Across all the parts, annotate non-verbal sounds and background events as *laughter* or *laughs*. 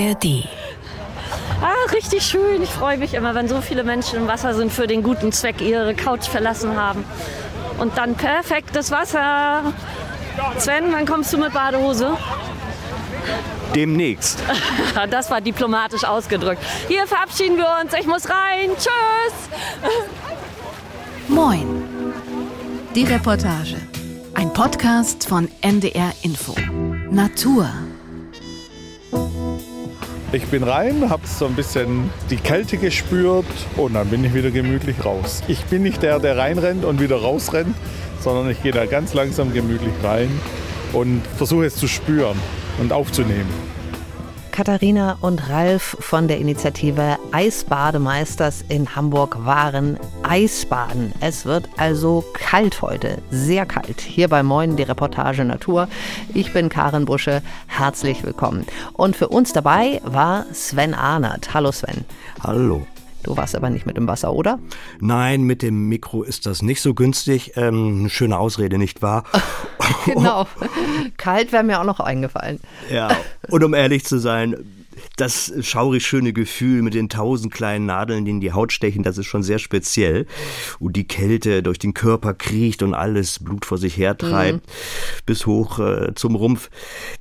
ARD. Ah, richtig schön. Ich freue mich immer, wenn so viele Menschen im Wasser sind für den guten Zweck, ihre Couch verlassen haben. Und dann perfektes Wasser. Sven, wann kommst du mit Badehose? Demnächst. *laughs* Das war diplomatisch ausgedrückt. Hier verabschieden wir uns. Ich muss rein. Tschüss. Moin. Die Reportage. Ein Podcast von NDR Info. Natur. Ich bin rein, habe so ein bisschen die Kälte gespürt und dann bin ich wieder gemütlich raus. Ich bin nicht der, der reinrennt und wieder rausrennt, sondern ich gehe da ganz langsam gemütlich rein und versuche es zu spüren und aufzunehmen. Katharina und Ralf von der Initiative Eisbademeisters in Hamburg waren Eisbaden. Es wird also kalt heute, sehr kalt. Hier bei Moin die Reportage Natur. Ich bin Karin Busche, herzlich willkommen. Und für uns dabei war Sven Arnert. Hallo Sven. Hallo. Du warst aber nicht mit dem Wasser, oder? Nein, mit dem Mikro ist das nicht so günstig. Ähm, eine schöne Ausrede, nicht wahr? *laughs* genau. *laughs* Kalt wäre mir auch noch eingefallen. Ja, und um ehrlich zu sein, das schaurig schöne Gefühl mit den tausend kleinen Nadeln, die in die Haut stechen, das ist schon sehr speziell. Und die Kälte durch den Körper kriecht und alles Blut vor sich hertreibt, mhm. bis hoch äh, zum Rumpf.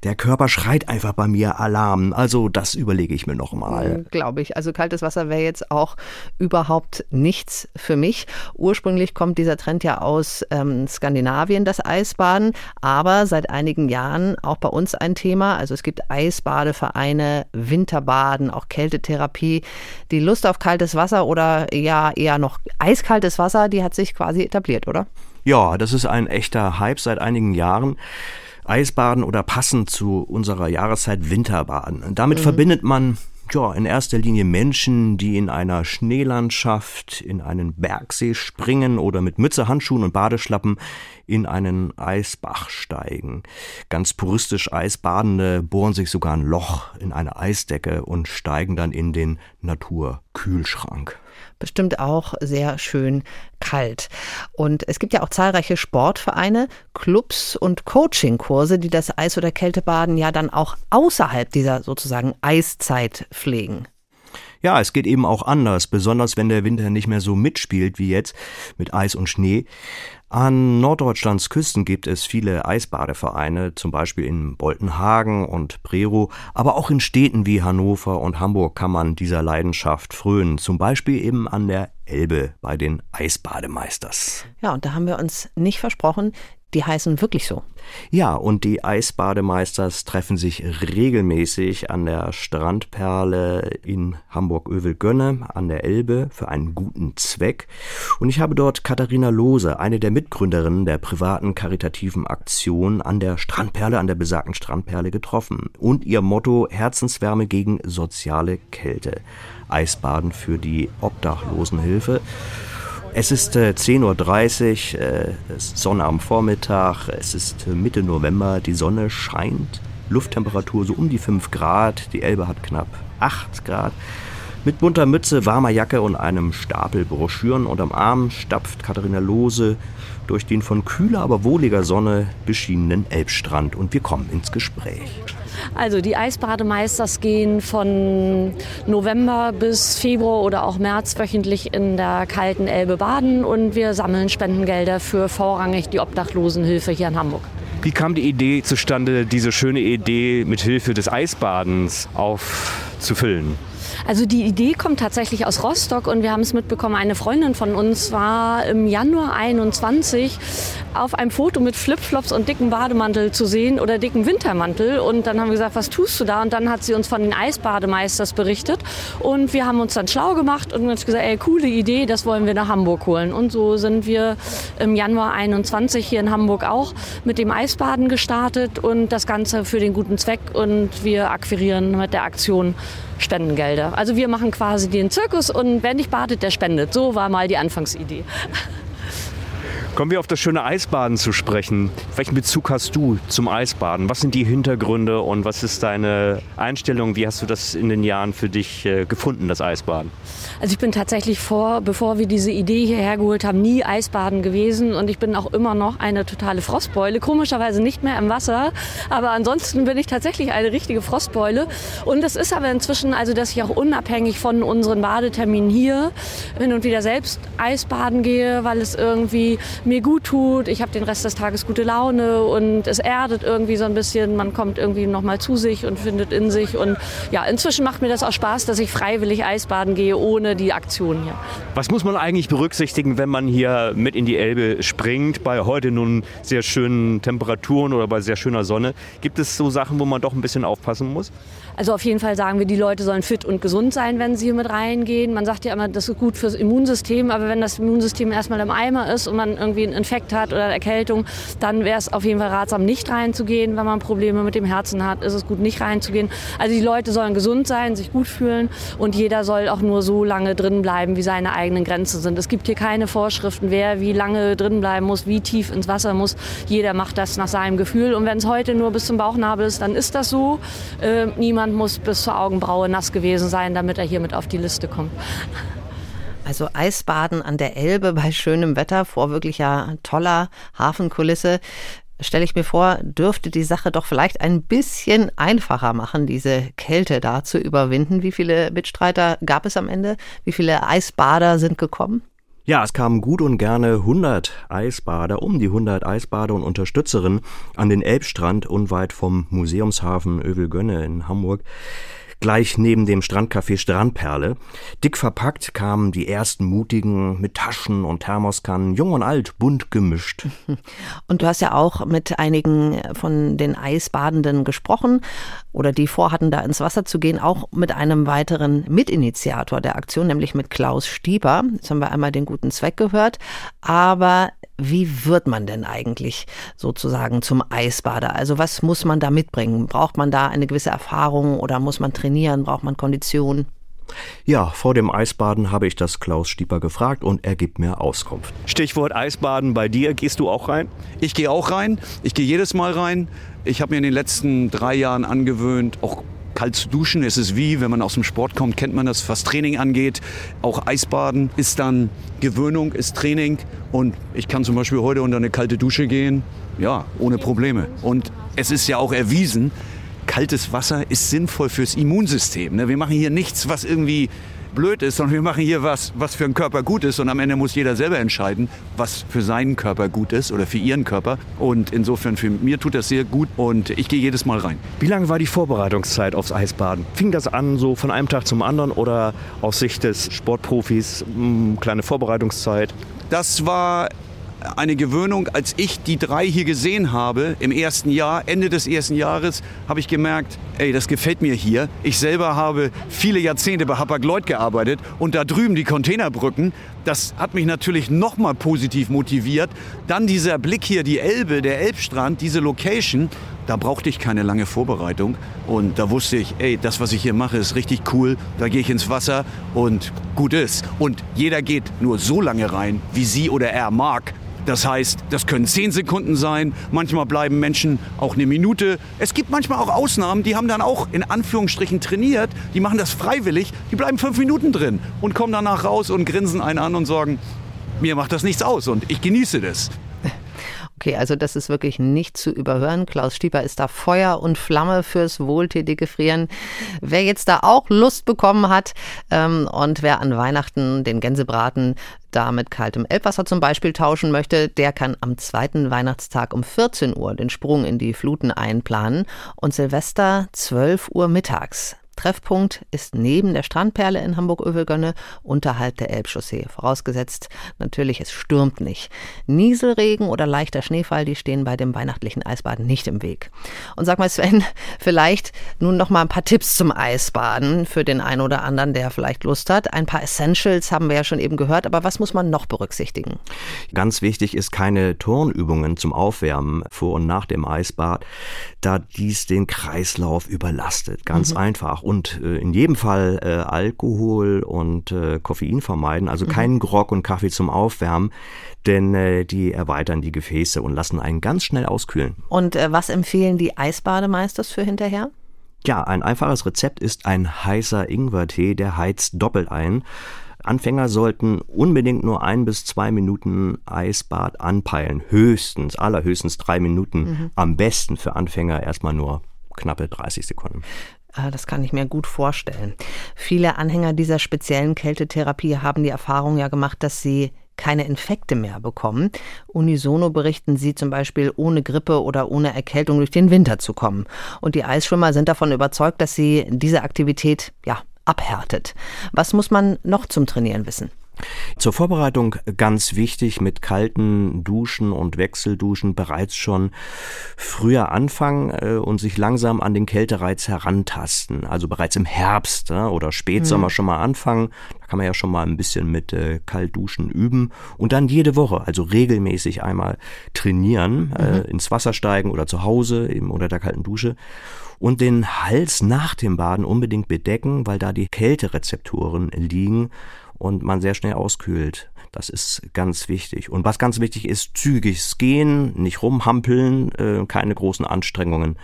Der Körper schreit einfach bei mir Alarm. Also das überlege ich mir nochmal. Mhm, Glaube ich. Also kaltes Wasser wäre jetzt auch überhaupt nichts für mich. Ursprünglich kommt dieser Trend ja aus ähm, Skandinavien, das Eisbaden, aber seit einigen Jahren auch bei uns ein Thema. Also es gibt Eisbadevereine, Winterbaden, auch Kältetherapie. Die Lust auf kaltes Wasser oder ja eher noch eiskaltes Wasser, die hat sich quasi etabliert, oder? Ja, das ist ein echter Hype seit einigen Jahren. Eisbaden oder passend zu unserer Jahreszeit Winterbaden. Damit mhm. verbindet man ja, in erster Linie Menschen, die in einer Schneelandschaft in einen Bergsee springen oder mit Mütze, Handschuhen und Badeschlappen in einen Eisbach steigen. Ganz puristisch Eisbadende bohren sich sogar ein Loch in eine Eisdecke und steigen dann in den Naturkühlschrank bestimmt auch sehr schön kalt. Und es gibt ja auch zahlreiche Sportvereine, Clubs und Coachingkurse, die das Eis- oder Kältebaden ja dann auch außerhalb dieser sozusagen Eiszeit pflegen. Ja, es geht eben auch anders, besonders wenn der Winter nicht mehr so mitspielt wie jetzt mit Eis und Schnee. An Norddeutschlands Küsten gibt es viele Eisbadevereine, zum Beispiel in Boltenhagen und Prerow, aber auch in Städten wie Hannover und Hamburg kann man dieser Leidenschaft frönen, zum Beispiel eben an der Elbe bei den Eisbademeisters. Ja, und da haben wir uns nicht versprochen, die heißen wirklich so. Ja, und die Eisbademeisters treffen sich regelmäßig an der Strandperle in Hamburg-Övelgönne an der Elbe für einen guten Zweck. Und ich habe dort Katharina Lose, eine der Mitgründerinnen der privaten karitativen Aktion an der Strandperle, an der besagten Strandperle getroffen. Und ihr Motto Herzenswärme gegen soziale Kälte. Eisbaden für die Obdachlosenhilfe. Es ist äh, 10.30 Uhr, äh, es ist Sonne am Vormittag, es ist äh, Mitte November, die Sonne scheint, Lufttemperatur so um die 5 Grad, die Elbe hat knapp 8 Grad. Mit bunter Mütze, warmer Jacke und einem Stapel Broschüren unterm Arm stapft Katharina Lose durch den von kühler, aber wohliger Sonne beschienenen Elbstrand und wir kommen ins Gespräch. Also die Eisbademeisters gehen von November bis Februar oder auch März wöchentlich in der kalten Elbe baden und wir sammeln Spendengelder für vorrangig die Obdachlosenhilfe hier in Hamburg. Wie kam die Idee zustande, diese schöne Idee mit Hilfe des Eisbadens aufzufüllen? Also die Idee kommt tatsächlich aus Rostock und wir haben es mitbekommen, eine Freundin von uns war im Januar 21 auf einem Foto mit Flipflops und dicken Bademantel zu sehen oder dicken Wintermantel und dann haben wir gesagt, was tust du da? Und dann hat sie uns von den Eisbademeisters berichtet und wir haben uns dann schlau gemacht und uns gesagt, ey, coole Idee, das wollen wir nach Hamburg holen. Und so sind wir im Januar 21 hier in Hamburg auch mit dem Eisbaden gestartet und das Ganze für den guten Zweck und wir akquirieren mit der Aktion Spendengelder. Also wir machen quasi den Zirkus und wer nicht badet, der spendet. So war mal die Anfangsidee. *laughs* Kommen wir auf das schöne Eisbaden zu sprechen. Welchen Bezug hast du zum Eisbaden? Was sind die Hintergründe und was ist deine Einstellung? Wie hast du das in den Jahren für dich äh, gefunden, das Eisbaden? Also ich bin tatsächlich vor, bevor wir diese Idee hierher geholt haben, nie Eisbaden gewesen und ich bin auch immer noch eine totale Frostbeule. Komischerweise nicht mehr im Wasser, aber ansonsten bin ich tatsächlich eine richtige Frostbeule. Und es ist aber inzwischen, also dass ich auch unabhängig von unseren Badeterminen hier hin und wieder selbst Eisbaden gehe, weil es irgendwie mir gut tut. Ich habe den Rest des Tages gute Laune und es erdet irgendwie so ein bisschen. Man kommt irgendwie noch mal zu sich und findet in sich. Und ja, inzwischen macht mir das auch Spaß, dass ich freiwillig Eisbaden gehe, ohne ohne die Aktion hier. Was muss man eigentlich berücksichtigen, wenn man hier mit in die Elbe springt, bei heute nun sehr schönen Temperaturen oder bei sehr schöner Sonne? Gibt es so Sachen, wo man doch ein bisschen aufpassen muss? Also auf jeden Fall sagen wir, die Leute sollen fit und gesund sein, wenn sie hier mit reingehen. Man sagt ja immer, das ist gut fürs Immunsystem, aber wenn das Immunsystem erstmal im Eimer ist und man irgendwie einen Infekt hat oder Erkältung, dann wäre es auf jeden Fall ratsam, nicht reinzugehen. Wenn man Probleme mit dem Herzen hat, ist es gut, nicht reinzugehen. Also die Leute sollen gesund sein, sich gut fühlen und jeder soll auch nur so lange drin bleiben, wie seine eigenen Grenzen sind. Es gibt hier keine Vorschriften, wer wie lange drin bleiben muss, wie tief ins Wasser muss. Jeder macht das nach seinem Gefühl und wenn es heute nur bis zum Bauchnabel ist, dann ist das so. Äh, niemand Niemand muss bis zur Augenbraue nass gewesen sein, damit er hier mit auf die Liste kommt. Also Eisbaden an der Elbe *laughs* bei schönem Wetter vor wirklich ja toller Hafenkulisse. Stelle ich mir vor, dürfte die Sache doch vielleicht ein bisschen einfacher machen, diese Kälte da zu überwinden. Wie viele Mitstreiter gab es am Ende? Wie viele Eisbader sind gekommen? Ja, es kamen gut und gerne 100 Eisbader, um die 100 Eisbader und Unterstützerinnen an den Elbstrand unweit vom Museumshafen Övelgönne in Hamburg gleich neben dem Strandcafé Strandperle. Dick verpackt kamen die ersten Mutigen mit Taschen und Thermoskannen, jung und alt, bunt gemischt. *laughs* Und du hast ja auch mit einigen von den Eisbadenden gesprochen oder die vorhatten, da ins Wasser zu gehen, auch mit einem weiteren Mitinitiator der Aktion, nämlich mit Klaus Stieber. Jetzt haben wir einmal den guten Zweck gehört, aber wie wird man denn eigentlich sozusagen zum Eisbader? Also was muss man da mitbringen? Braucht man da eine gewisse Erfahrung oder muss man trainieren? Braucht man Kondition? Ja, vor dem Eisbaden habe ich das Klaus Stieper gefragt und er gibt mir Auskunft. Stichwort Eisbaden bei dir, gehst du auch rein? Ich gehe auch rein. Ich gehe jedes Mal rein. Ich habe mir in den letzten drei Jahren angewöhnt, auch kalt zu duschen. Es ist wie, wenn man aus dem Sport kommt, kennt man das, was Training angeht. Auch Eisbaden ist dann Gewöhnung, ist Training. Und ich kann zum Beispiel heute unter eine kalte Dusche gehen, ja, ohne Probleme. Und es ist ja auch erwiesen, kaltes Wasser ist sinnvoll fürs Immunsystem. Ne? Wir machen hier nichts, was irgendwie blöd ist, sondern wir machen hier was, was für den Körper gut ist. Und am Ende muss jeder selber entscheiden, was für seinen Körper gut ist oder für ihren Körper. Und insofern für mir tut das sehr gut und ich gehe jedes Mal rein. Wie lange war die Vorbereitungszeit aufs Eisbaden? Fing das an so von einem Tag zum anderen oder aus Sicht des Sportprofis mh, hm, kleine Vorbereitungszeit? Das war eine Gewöhnung. Als ich die drei hier gesehen habe im ersten Jahr, Ende des ersten Jahres, habe ich gemerkt, ey, das gefällt mir hier. Ich selber habe viele Jahrzehnte bei Hapag-Lloyd gearbeitet und da drüben die Containerbrücken, das hat mich natürlich nochmal positiv motiviert. Dann dieser Blick hier, die Elbe, der Elbstrand, diese Location, da brauchte ich keine lange Vorbereitung und da wusste ich, ey, das, was ich hier mache, ist richtig cool. Da gehe ich ins Wasser und gut ist. Und jeder geht nur so lange rein, wie sie oder er mag. Das heißt, das können zehn Sekunden sein, manchmal bleiben Menschen auch eine Minute. Es gibt manchmal auch Ausnahmen, die haben dann auch in Anführungsstrichen trainiert, die machen das freiwillig, die bleiben fünf Minuten drin und kommen danach raus und grinsen einen an und sagen, mir macht das nichts aus und ich genieße das. Okay, also das ist wirklich nicht zu überhören. Klaus Stieper ist da Feuer und Flamme fürs wohltätige Frieren. Wer jetzt da auch Lust bekommen hat ähm, und wer an Weihnachten den Gänsebraten da mit kaltem Elbwasser zum Beispiel tauschen möchte, der kann am zweiten Weihnachtstag um 14 Uhr den Sprung in die Fluten einplanen und Silvester 12 Uhr mittags. Treffpunkt ist neben der Strandperle in Hamburg-Övelgönne unterhalb der Elbchaussee. Vorausgesetzt natürlich, es stürmt nicht. Nieselregen oder leichter Schneefall, die stehen bei dem weihnachtlichen Eisbaden nicht im Weg. Und sag mal, Sven, *laughs* vielleicht nun noch mal ein paar Tipps zum Eisbaden für den einen oder anderen, der vielleicht Lust hat. Ein paar Essentials haben wir ja schon eben gehört, aber was muss man noch berücksichtigen? Ganz wichtig ist keine Turnübungen zum Aufwärmen vor und nach dem Eisbad, da dies den Kreislauf überlastet. Ganz mhm. einfach und äh, in jedem Fall äh, Alkohol und äh, Koffein vermeiden, also mhm. keinen Grog und Kaffee zum Aufwärmen, denn äh, die erweitern die Gefäße und lassen einen ganz schnell auskühlen. Und äh, was empfehlen die Eisbademeisters für hinterher? Ja, ein einfaches Rezept ist ein heißer Ingwertee, der heizt doppelt ein. Anfänger sollten unbedingt nur ein bis zwei Minuten Eisbad anpeilen. Höchstens, allerhöchstens drei Minuten. Mhm. Am besten für Anfänger erstmal nur knappe 30 Sekunden. Ah, das kann ich mir gut vorstellen. Viele Anhänger dieser speziellen Kältetherapie haben die Erfahrung ja gemacht, dass sie keine Infekte mehr bekommen. Unisono berichten sie zum Beispiel, ohne Grippe oder ohne Erkältung durch den Winter zu kommen. Und die Eisschwimmer sind davon überzeugt, dass sie diese Aktivität ja abhärtet. Was muss man noch zum Trainieren wissen? Zur Vorbereitung ganz wichtig mit kalten Duschen und Wechselduschen bereits schon früher anfangen äh, und sich langsam an den Kältereiz herantasten. Also bereits im Herbst äh, oder Spätsommer mhm. schon mal anfangen. Da kann man ja schon mal ein bisschen mit äh, Kaltduschen üben und dann jede Woche, also regelmäßig einmal trainieren, äh, mhm. ins Wasser steigen oder zu Hause eben unter der kalten Dusche und den Hals nach dem Baden unbedingt bedecken, weil da die Kälterezeptoren liegen und man sehr schnell auskühlt. Das ist ganz wichtig. Und was ganz wichtig ist, zügiges Gehen, nicht rumhampeln, äh, keine großen Anstrengungen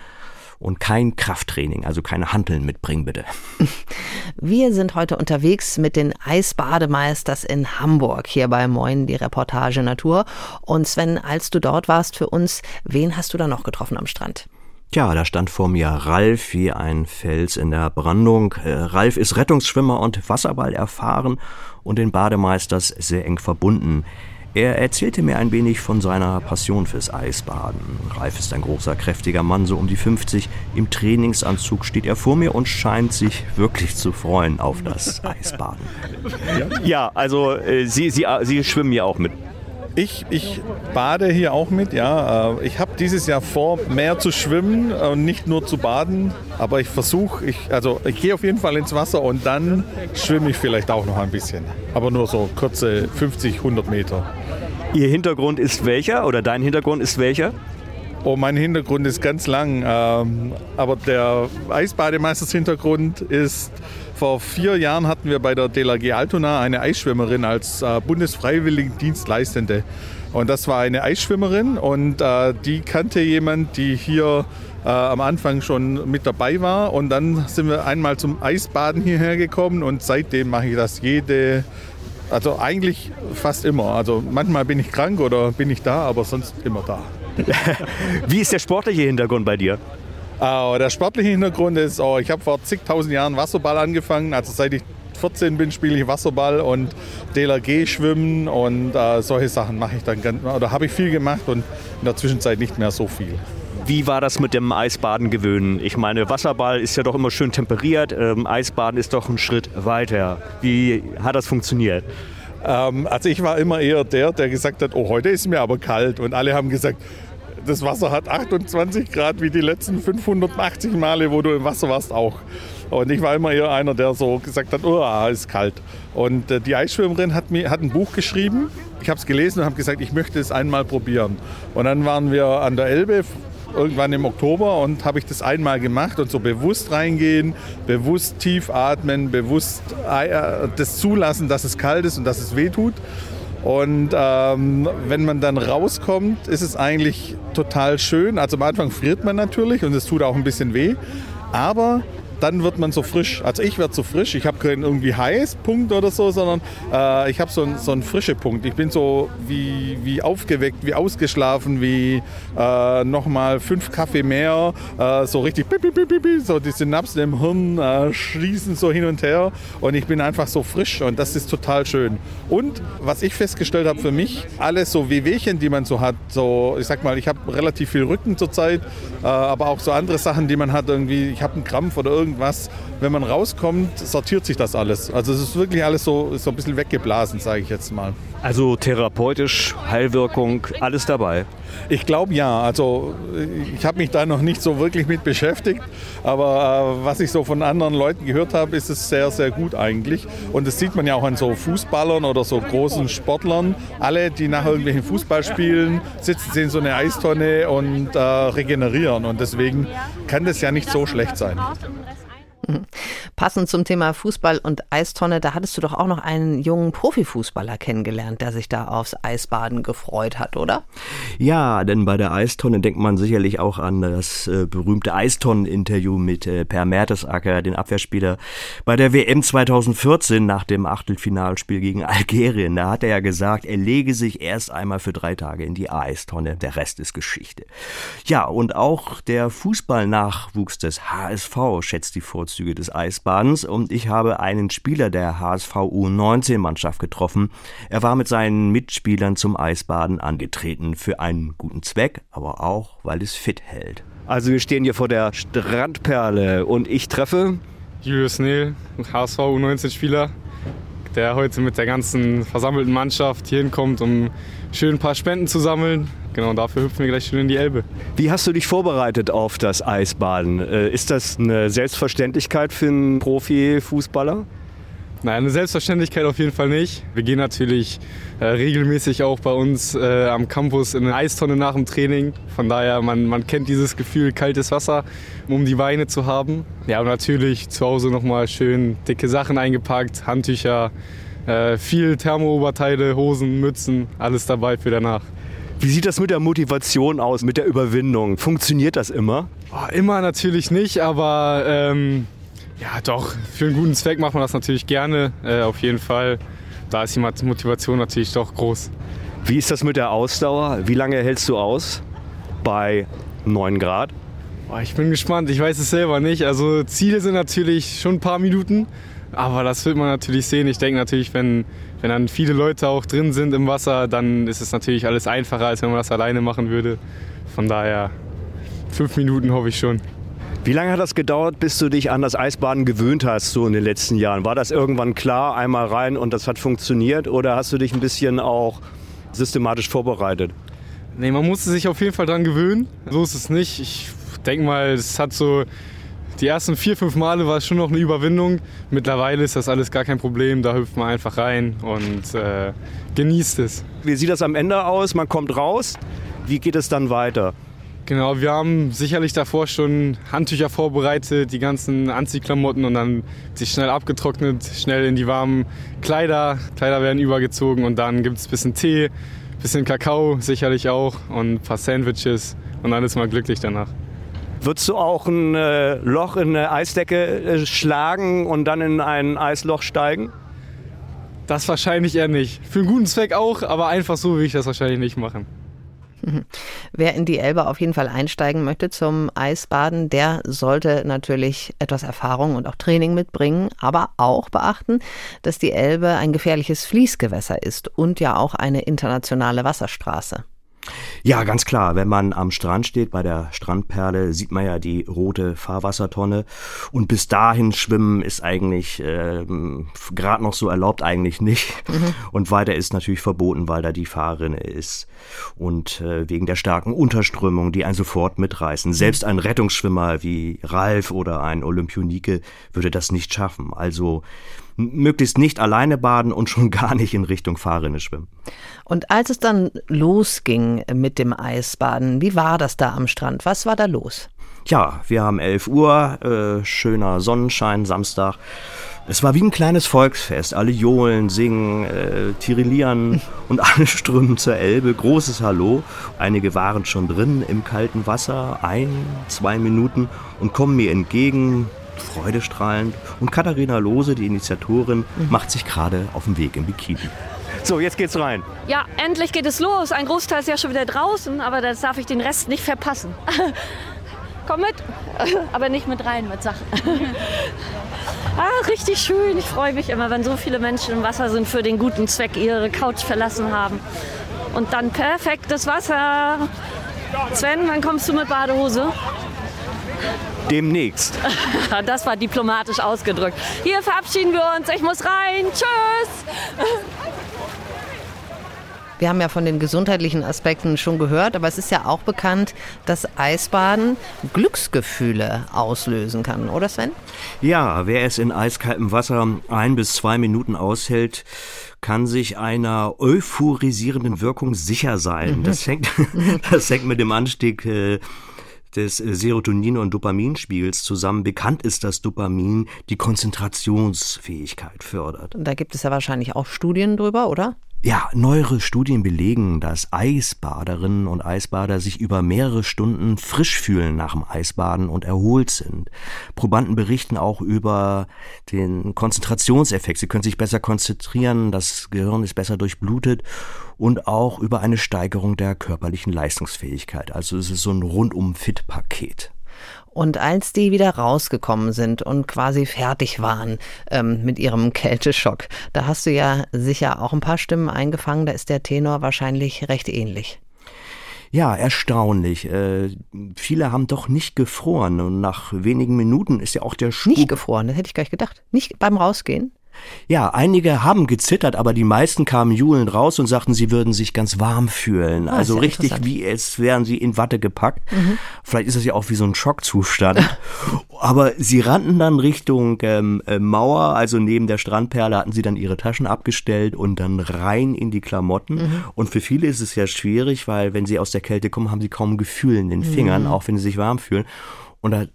und kein Krafttraining, also keine Hanteln mitbringen bitte. *laughs* Wir sind heute unterwegs mit den Eisbademeisters in Hamburg, hier bei Moin, die Reportage Natur. Und Sven, als du dort warst für uns, wen hast du da noch getroffen am Strand? Tja, da stand vor mir Ralf wie ein Fels in der Brandung. Äh, Ralf ist Rettungsschwimmer und Wasserball erfahren und den Bademeisters sehr eng verbunden. Er erzählte mir ein wenig von seiner Passion fürs Eisbaden. Ralf ist ein großer, kräftiger Mann, so um die 50. Im Trainingsanzug steht er vor mir und scheint sich wirklich zu freuen auf das Eisbaden. Ja, also äh, Sie, Sie, Sie schwimmen ja auch mit. Ich, ich bade hier auch mit, ja. Äh, ich habe dieses Jahr vor, mehr zu schwimmen und nicht nur zu baden. Aber ich versuche, ich, also ich gehe auf jeden Fall ins Wasser und dann schwimme ich vielleicht auch noch ein bisschen. Aber nur so kurze 50, 100 Meter. Ihr Hintergrund ist welcher oder dein Hintergrund ist welcher? Oh, mein Hintergrund ist ganz lang. Ähm, aber der Eisbademeisters Hintergrund ist vor vier Jahren hatten wir bei der DLRG Altona eine Eisschwimmerin als äh, Bundesfreiwilligendienstleistende. Und das war eine Eisschwimmerin und äh, die kannte jemand, die hier äh, am Anfang schon mit dabei war. Und dann sind wir einmal zum Eisbaden hierher gekommen und seitdem mache ich das jede, also eigentlich fast immer. Also manchmal bin ich krank oder bin ich da, aber sonst immer da. *laughs* Wie ist der sportliche Hintergrund bei dir? Uh, der sportliche Hintergrund ist, oh, ich habe vor zigtausend Jahren Wasserball angefangen. Also seit ich 14 bin, spiele ich Wasserball und DLRG schwimmen und uh, solche Sachen mache ich dann ganz, oder habe ich viel gemacht und in der Zwischenzeit nicht mehr so viel. Wie war das mit dem Eisbaden gewöhnen? Ich meine, Wasserball ist ja doch immer schön temperiert, ähm, Eisbaden ist doch ein Schritt weiter. Wie hat das funktioniert? Ähm, also ich war immer eher der, der gesagt hat, oh, heute ist mir aber kalt. Und alle haben gesagt, das Wasser hat 28 Grad wie die letzten 580 Male, wo du im Wasser warst, auch. Und ich war immer eher einer, der so gesagt hat, oh, ist kalt. Und äh, die Eisschwimmerin hat, mir, hat ein Buch geschrieben. Ich habe es gelesen und habe gesagt, ich möchte es einmal probieren. Und dann waren wir an der Elbe irgendwann im Oktober und habe ich das einmal gemacht und so bewusst reingehen, bewusst tief atmen, bewusst äh, das zulassen, dass es kalt ist und dass es weh tut. Und ähm, wenn man dann rauskommt, ist es eigentlich total schön. Also am Anfang friert man natürlich und es tut auch ein bisschen weh. Aber dann wird man so frisch. Also ich werde so frisch. Ich habe keinen irgendwie heiß Punkt oder so, sondern äh, ich habe so, so einen frische Punkt. Ich bin so wie, wie aufgeweckt, wie ausgeschlafen, wie äh, nochmal fünf Kaffee mehr. Äh, so richtig, pipi, pipi, pipi, so die Synapsen im Hirn äh, schließen so hin und her. Und ich bin einfach so frisch und das ist total schön. Und was ich festgestellt habe für mich, alles so Wehwehchen, die man so hat, so ich sag mal, ich habe relativ viel Rücken zurzeit, äh, aber auch so andere Sachen, die man hat, irgendwie, ich habe einen Krampf oder irgendwas irgendwas. Wenn man rauskommt, sortiert sich das alles. Also es ist wirklich alles so, so ein bisschen weggeblasen, sage ich jetzt mal. Also therapeutisch, Heilwirkung, alles dabei. Ich glaube ja. Also ich habe mich da noch nicht so wirklich mit beschäftigt, aber äh, was ich so von anderen Leuten gehört habe, ist es sehr, sehr gut eigentlich. Und das sieht man ja auch an so Fußballern oder so großen Sportlern. Alle, die nach irgendwelchen Fußballspielen sitzen sie in so eine Eistonne und äh, regenerieren. Und deswegen kann das ja nicht so schlecht sein. Passend zum Thema Fußball und Eistonne, da hattest du doch auch noch einen jungen Profifußballer kennengelernt, der sich da aufs Eisbaden gefreut hat, oder? Ja, denn bei der Eistonne denkt man sicherlich auch an das äh, berühmte Eistonnen-Interview mit äh, Per Mertesacker, den Abwehrspieler bei der WM 2014 nach dem Achtelfinalspiel gegen Algerien. Da hat er ja gesagt, er lege sich erst einmal für drei Tage in die Eistonne, der Rest ist Geschichte. Ja, und auch der Fußballnachwuchs des HSV schätzt die Vorzüge des Eisbadens und ich habe einen Spieler der HSV U19-Mannschaft getroffen. Er war mit seinen Mitspielern zum Eisbaden angetreten für einen guten Zweck, aber auch, weil es fit hält. Also wir stehen hier vor der Strandperle und ich treffe Julius Nehl, HSV U19-Spieler, der heute mit der ganzen versammelten Mannschaft hier hinkommt, um schön ein paar Spenden zu sammeln. Genau, dafür hüpfen wir gleich schön in die Elbe. Wie hast du dich vorbereitet auf das Eisbaden? Äh, ist das eine Selbstverständlichkeit für einen Profifußballer? Nein, eine Selbstverständlichkeit auf jeden Fall nicht. Wir gehen natürlich äh, regelmäßig auch bei uns äh, am Campus in eine Eistonne nach dem Training. Von daher, man, man kennt dieses Gefühl, kaltes Wasser, um die Beine zu haben. Ja, und natürlich zu Hause nochmal schön dicke Sachen eingepackt, Handtücher, äh, viel Thermooberteile, Hosen, Mützen, alles dabei für danach. Wie sieht das mit der Motivation aus, mit der Überwindung? Funktioniert das immer? Oh, immer natürlich nicht, aber ähm, ja doch, für einen guten Zweck macht man das natürlich gerne, äh, auf jeden Fall. Da ist die Motivation natürlich doch groß. Wie ist das mit der Ausdauer? Wie lange hältst du aus bei 9 Grad? Oh, ich bin gespannt, ich weiß es selber nicht. Also Ziele sind natürlich schon ein paar Minuten, aber das wird man natürlich sehen. Ich denke natürlich, wenn, wenn dann viele Leute auch drin sind im Wasser, dann ist es natürlich alles einfacher, als wenn man das alleine machen würde. Von daher, fünf Minuten hoffe ich schon. Wie lange hat das gedauert, bis du dich an das Eisbaden gewöhnt hast, so in den letzten Jahren? War das irgendwann klar, einmal rein und das hat funktioniert? Oder hast du dich ein bisschen auch systematisch vorbereitet? Nee, man musste sich auf jeden Fall dran gewöhnen. So ist es nicht. Ich denke mal, es hat so die ersten vier, fünf Male war es schon noch eine Überwindung. Mittlerweile ist das alles gar kein Problem. Da hüpft man einfach rein und äh, genießt es. Wie sieht das am Ende aus? Man kommt raus. Wie geht es dann weiter? Genau, wir haben sicherlich davor schon Handtücher vorbereitet, die ganzen Anziehklamotten und dann sich schnell abgetrocknet, schnell in die warmen Kleider. Kleider werden übergezogen und dann gibt es ein bisschen Tee, ein bisschen Kakao sicherlich auch und ein paar Sandwiches und dann ist man glücklich danach. Würdest du auch ein äh, Loch in eine Eisdecke äh, schlagen und dann in ein Eisloch steigen? Das wahrscheinlich eher nicht. Für einen guten Zweck auch, aber einfach so will ich das wahrscheinlich nicht machen. *laughs* Wer in die Elbe auf jeden Fall einsteigen möchte zum Eisbaden, der sollte natürlich etwas Erfahrung und auch Training mitbringen, aber auch beachten, dass die Elbe ein gefährliches Fließgewässer ist und ja auch eine internationale Wasserstraße. Ja, ganz klar. Wenn man am Strand steht, bei der Strandperle, sieht man ja die rote Fahrwassertonne. Und bis dahin schwimmen ist eigentlich äh, gerade noch so erlaubt, eigentlich nicht. Mhm. Und weiter ist natürlich verboten, weil da die Fahrrinne ist. Und äh, wegen der starken Unterströmung, die einen sofort mitreißen. Selbst ein Rettungsschwimmer wie Ralf oder ein Olympionike würde das nicht schaffen. Also möglichst nicht alleine baden und schon *laughs* gar nicht in Richtung Fahrrinne schwimmen. Und als es dann losging mit dem Eisbaden, wie war das da am Strand? Was war da los? Ja, wir haben 11 Uhr, äh, schöner Sonnenschein, Samstag. Es war wie ein kleines Volksfest. Alle johlen, singen, äh, tirillieren *laughs* und alle strömen zur Elbe. Großes Hallo. Einige waren schon drin im kalten Wasser, ein, zwei Minuten und kommen mir entgegen, freudestrahlend. Und Katharina Lose, die Initiatorin, mhm. macht sich gerade auf den Weg im Bikini. So, jetzt geht's rein. Ja, endlich geht es los. Ein Großteil ist ja schon wieder draußen, aber das darf ich den Rest nicht verpassen. *laughs* Komm mit, *laughs* aber nicht mit rein mit Sachen. *laughs* ah, richtig schön. Ich freue mich immer, wenn so viele Menschen im Wasser sind für den guten Zweck, ihre Couch verlassen haben. Und dann perfektes Wasser. Sven, wann kommst du mit Badehose? Demnächst. *laughs* Das war diplomatisch ausgedrückt. Hier verabschieden wir uns. Ich muss rein. Tschüss. Wir haben ja von den gesundheitlichen Aspekten schon gehört, aber es ist ja auch bekannt, dass Eisbaden Glücksgefühle auslösen kann, oder Sven? Ja, wer es in eiskaltem Wasser ein bis zwei Minuten aushält, kann sich einer euphorisierenden Wirkung sicher sein. Mhm. Das, hängt, *laughs* das hängt mit dem Anstieg äh, des Serotonin- und Dopaminspiegels zusammen. Bekannt ist, dass Dopamin die Konzentrationsfähigkeit fördert. Und da gibt es ja wahrscheinlich auch Studien drüber, oder? Ja, neuere Studien belegen, dass Eisbaderinnen und Eisbader sich über mehrere Stunden frisch fühlen nach dem Eisbaden und erholt sind. Probanden berichten auch über den Konzentrationseffekt. Sie können sich besser konzentrieren, das Gehirn ist besser durchblutet und auch über eine Steigerung der körperlichen Leistungsfähigkeit. Also es ist so ein rundum-Fit-Paket. Und als die wieder rausgekommen sind und quasi fertig waren ähm, mit ihrem Kälteschock, da hast du ja sicher auch ein paar Stimmen eingefangen. Da ist der Tenor wahrscheinlich recht ähnlich. Ja, erstaunlich. Äh, viele haben doch nicht gefroren und nach wenigen Minuten ist ja auch der Schub. Nicht gefroren, das hätte ich gar nicht gedacht. Nicht beim Rausgehen? Ja, einige haben gezittert, aber die meisten kamen juhlend raus und sagten, sie würden sich ganz warm fühlen. Ah, also richtig, wie als wären sie in Watte gepackt. Mhm. Vielleicht ist das ja auch wie so ein Schockzustand. *laughs* aber sie rannten dann Richtung ähm, äh, Mauer, also neben der Strandperle hatten sie dann ihre Taschen abgestellt und dann rein in die Klamotten. Mhm. Und für viele ist es ja schwierig, weil wenn sie aus der Kälte kommen, haben sie kaum Gefühl in den Fingern, mhm. auch wenn sie sich warm fühlen. Und da,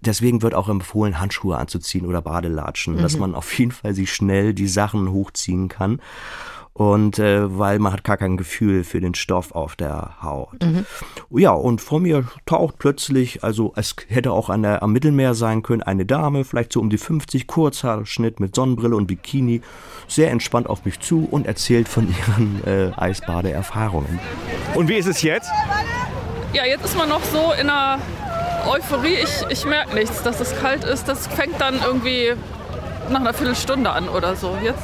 deswegen wird auch empfohlen, Handschuhe anzuziehen oder Badelatschen, mhm. dass man auf jeden Fall sich schnell die Sachen hochziehen kann. Und äh, weil man hat gar kein Gefühl für den Stoff auf der Haut. Mhm. Ja, und vor mir taucht plötzlich, also es hätte auch an der, am Mittelmeer sein können, eine Dame, vielleicht so um die 50, Kurzhaarschnitt mit Sonnenbrille und Bikini, sehr entspannt auf mich zu und erzählt von *laughs* ihren äh, Eisbadeerfahrungen. Und wie ist es jetzt? Ja, jetzt ist man noch so in einer Euphorie, ich, ich merke nichts, dass es kalt ist. Das fängt dann irgendwie nach einer Viertelstunde an oder so. Jetzt.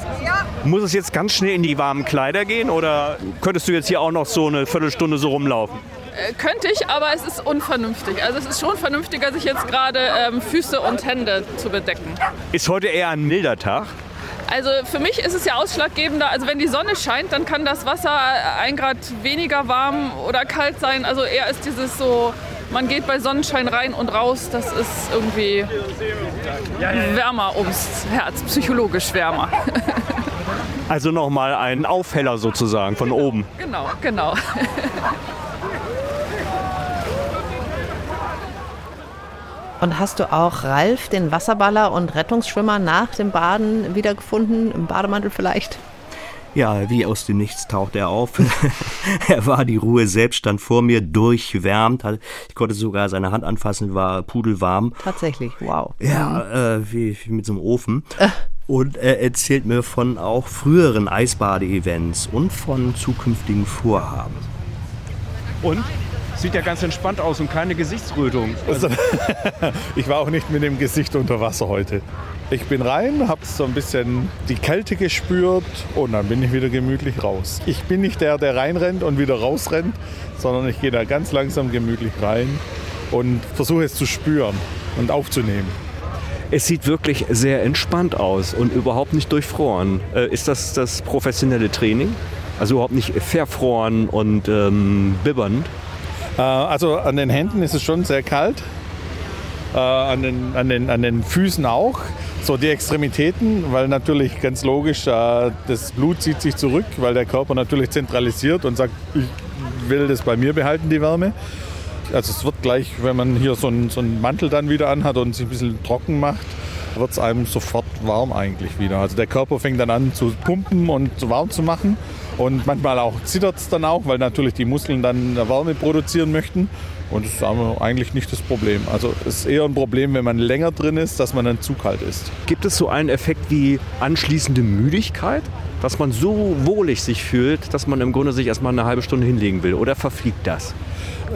Muss es jetzt ganz schnell in die warmen Kleider gehen oder könntest du jetzt hier auch noch so eine Viertelstunde so rumlaufen? Äh, könnte ich, aber es ist unvernünftig. Also es ist schon vernünftiger, sich jetzt gerade ähm, Füße und Hände zu bedecken. Ist heute eher ein milder Tag? Also für mich ist es ja ausschlaggebender, also wenn die Sonne scheint, dann kann das Wasser ein Grad weniger warm oder kalt sein. Also eher ist dieses so man geht bei Sonnenschein rein und raus, das ist irgendwie wärmer ums Herz, psychologisch wärmer. *laughs* Also nochmal ein Aufheller sozusagen von oben. Genau, genau. Und hast du auch Ralf, den Wasserballer und Rettungsschwimmer, nach dem Baden wiedergefunden? Im Bademantel vielleicht? Ja, wie aus dem Nichts taucht er auf. *laughs* er war die Ruhe selbst, stand vor mir, durchwärmt. Ich konnte sogar seine Hand anfassen, war pudelwarm. Tatsächlich, wow. Ja, äh, wie, wie, mit so einem Ofen. Äh. Und er erzählt mir von auch früheren Eisbade-Events und von zukünftigen Vorhaben. Und? Sieht ja ganz entspannt aus und keine Gesichtsrötung. Also, *laughs* ich war auch nicht mit dem Gesicht unter Wasser heute. Ich bin rein, habe so ein bisschen die Kälte gespürt und dann bin ich wieder gemütlich raus. Ich bin nicht der, der reinrennt und wieder rausrennt, sondern ich gehe da ganz langsam gemütlich rein und versuche es zu spüren und aufzunehmen. Es sieht wirklich sehr entspannt aus und überhaupt nicht durchfroren. Äh, ist das das professionelle Training? Also überhaupt nicht verfroren und ähm, bibbernd? Äh, also an den Händen ist es schon sehr kalt. Äh, an, den, an, den, an den Füßen auch. So die Extremitäten, weil natürlich ganz logisch, äh, das Blut zieht sich zurück, weil der Körper natürlich zentralisiert und sagt, ich will das bei mir behalten, die Wärme. Also es wird gleich, wenn man hier so einen, so einen Mantel dann wieder anhat und sich ein bisschen trocken macht, wird es einem sofort warm eigentlich wieder. Also der Körper fängt dann an zu pumpen und warm zu machen. Und manchmal auch zittert es dann auch, weil natürlich die Muskeln dann Wärme produzieren möchten. Und das ist eigentlich nicht das Problem. Also es ist eher ein Problem, wenn man länger drin ist, dass man dann zu kalt ist. Gibt es so einen Effekt wie anschließende Müdigkeit? Dass man so wohlig sich fühlt, dass man im Grunde sich erstmal eine halbe Stunde hinlegen will? Oder verfliegt das?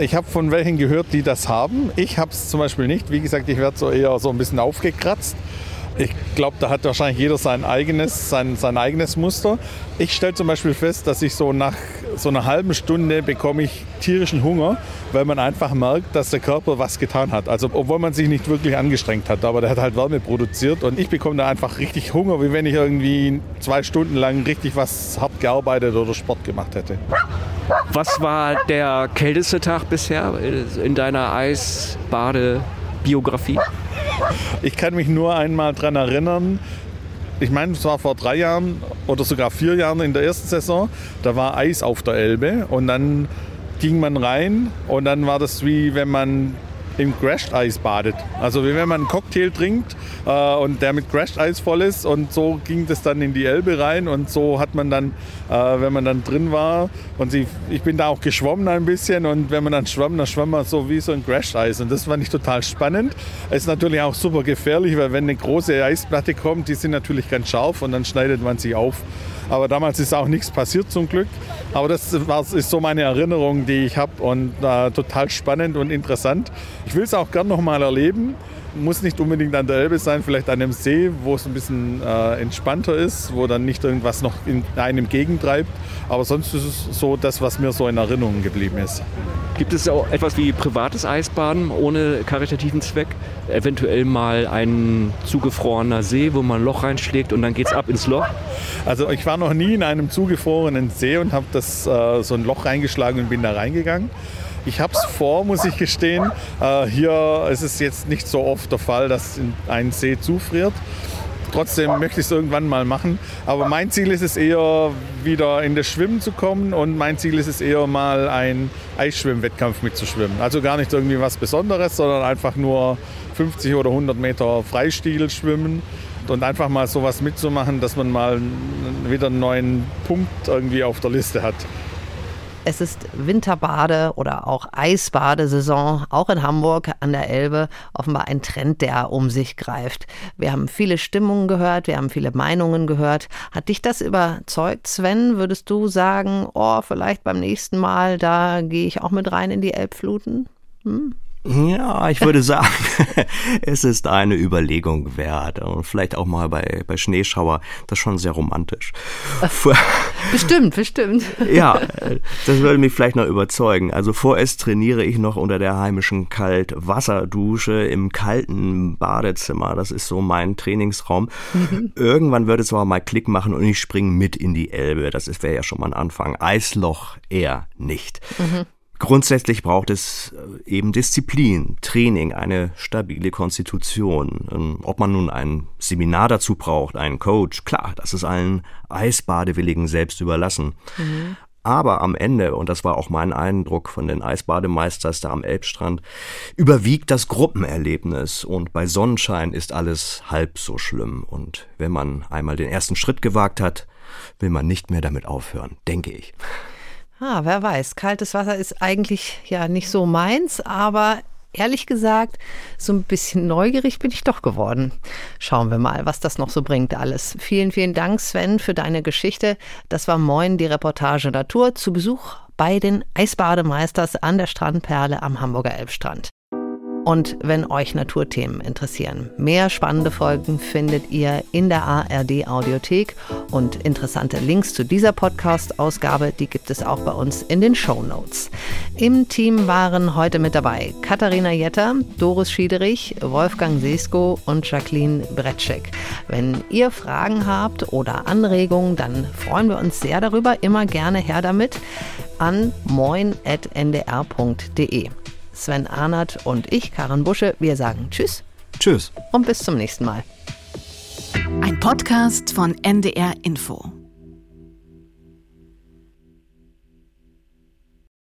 Ich habe von welchen gehört, die das haben. Ich habe es zum Beispiel nicht. Wie gesagt, ich werde so eher so ein bisschen aufgekratzt. Ich glaube, da hat wahrscheinlich jeder sein eigenes, sein, sein eigenes Muster. Ich stelle zum Beispiel fest, dass ich so nach so einer halben Stunde bekomme ich tierischen Hunger, weil man einfach merkt, dass der Körper was getan hat. Also obwohl man sich nicht wirklich angestrengt hat, aber der hat halt Wärme produziert und ich bekomme da einfach richtig Hunger, wie wenn ich irgendwie zwei Stunden lang richtig was hart gearbeitet oder Sport gemacht hätte. Was war der kälteste Tag bisher in deiner Eisbadebiografie? Ich kann mich nur einmal daran erinnern, ich meine, es war vor drei Jahren oder sogar vier Jahren in der ersten Saison, da war Eis auf der Elbe und dann ging man rein und dann war das wie wenn man im Crashed Eis badet. Also wie wenn man einen Cocktail trinkt äh, und der mit Crashed Eis voll ist und so ging das dann in die Elbe rein und so hat man dann, äh, wenn man dann drin war und sie, ich bin da auch geschwommen ein bisschen und wenn man dann schwamm, dann schwamm man so wie so ein Crashed Eis und das fand ich total spannend. Ist natürlich auch super gefährlich, weil wenn eine große Eisplatte kommt, die sind natürlich ganz scharf und dann schneidet man sich auf. Aber damals ist auch nichts passiert zum Glück. Aber das ist so meine Erinnerung, die ich habe und äh, total spannend und interessant. Ich will es auch gern noch mal erleben. Muss nicht unbedingt an der Elbe sein, vielleicht an einem See, wo es ein bisschen äh, entspannter ist, wo dann nicht irgendwas noch in einem gegentreibt. Aber sonst ist es so das, was mir so in Erinnerung geblieben ist. Gibt es auch etwas wie privates Eisbaden ohne karitativen Zweck? Eventuell mal ein zugefrorener See, wo man ein Loch reinschlägt und dann geht es ab ins Loch? Also ich war noch nie in einem zugefrorenen See und habe äh, so ein Loch reingeschlagen und bin da reingegangen. Ich habe es vor, muss ich gestehen. Äh, hier ist es jetzt nicht so oft der Fall, dass ein See zufriert. Trotzdem möchte ich es irgendwann mal machen. Aber mein Ziel ist es eher, wieder in das Schwimmen zu kommen und mein Ziel ist es eher mal einen Eisschwimmwettkampf mitzuschwimmen. Also gar nicht irgendwie was Besonderes, sondern einfach nur 50 oder 100 Meter Freistil schwimmen und einfach mal sowas mitzumachen, dass man mal wieder einen neuen Punkt irgendwie auf der Liste hat. Es ist Winterbade oder auch Eisbadesaison, auch in Hamburg an der Elbe. Offenbar ein Trend, der um sich greift. Wir haben viele Stimmungen gehört, wir haben viele Meinungen gehört. Hat dich das überzeugt, Sven? Würdest du sagen, oh, vielleicht beim nächsten Mal, da gehe ich auch mit rein in die Elbfluten? Hm? Ja, ich würde *laughs* sagen, es ist eine Überlegung wert. Und vielleicht auch mal bei, bei Schneeschauer, das ist schon sehr romantisch. *laughs* Bestimmt, bestimmt. *laughs* Ja, das würde mich vielleicht noch überzeugen. Also vorerst trainiere ich noch unter der heimischen Kaltwasserdusche im kalten Badezimmer. Das ist so mein Trainingsraum. Mhm. Irgendwann wird es aber mal Klick machen und ich springe mit in die Elbe. Das wäre ja schon mal ein Anfang. Eisloch eher nicht. Mhm. Grundsätzlich braucht es äh, eben Disziplin, Training, eine stabile Konstitution. Ähm, ob man nun ein Seminar dazu braucht, einen Coach, klar, das ist allen Eisbadewilligen selbst überlassen. Mhm. Aber am Ende, und das war auch mein Eindruck von den Eisbademeisters da am Elbstrand, überwiegt das Gruppenerlebnis und bei Sonnenschein ist alles halb so schlimm. Und wenn man einmal den ersten Schritt gewagt hat, will man nicht mehr damit aufhören, denke ich. Ah, wer weiß. Kaltes Wasser ist eigentlich ja nicht so meins, aber ehrlich gesagt, so ein bisschen neugierig bin ich doch geworden. Schauen wir mal, was das noch so bringt alles. Vielen, vielen Dank, Sven, für deine Geschichte. Das war Moin, die Reportage Natur zu Besuch bei den Eisbademeisters an der Strandperle am Hamburger Elbstrand und wenn euch Naturthemen interessieren. Mehr spannende Folgen findet ihr in der ARD Audiothek und interessante Links zu dieser Podcast-Ausgabe, die gibt es auch bei uns in den Show Notes. Im Team waren heute mit dabei Katharina Jetter, Doris Schiederich, Wolfgang Sesko und Jacqueline Bretschek. Wenn ihr Fragen habt oder Anregungen, dann freuen wir uns sehr darüber. Immer gerne her damit an moin.ndr.de. Sven Arnert und ich, Karin Busche, wir sagen Tschüss. Tschüss. Und bis zum nächsten Mal. Ein Podcast von NDR Info.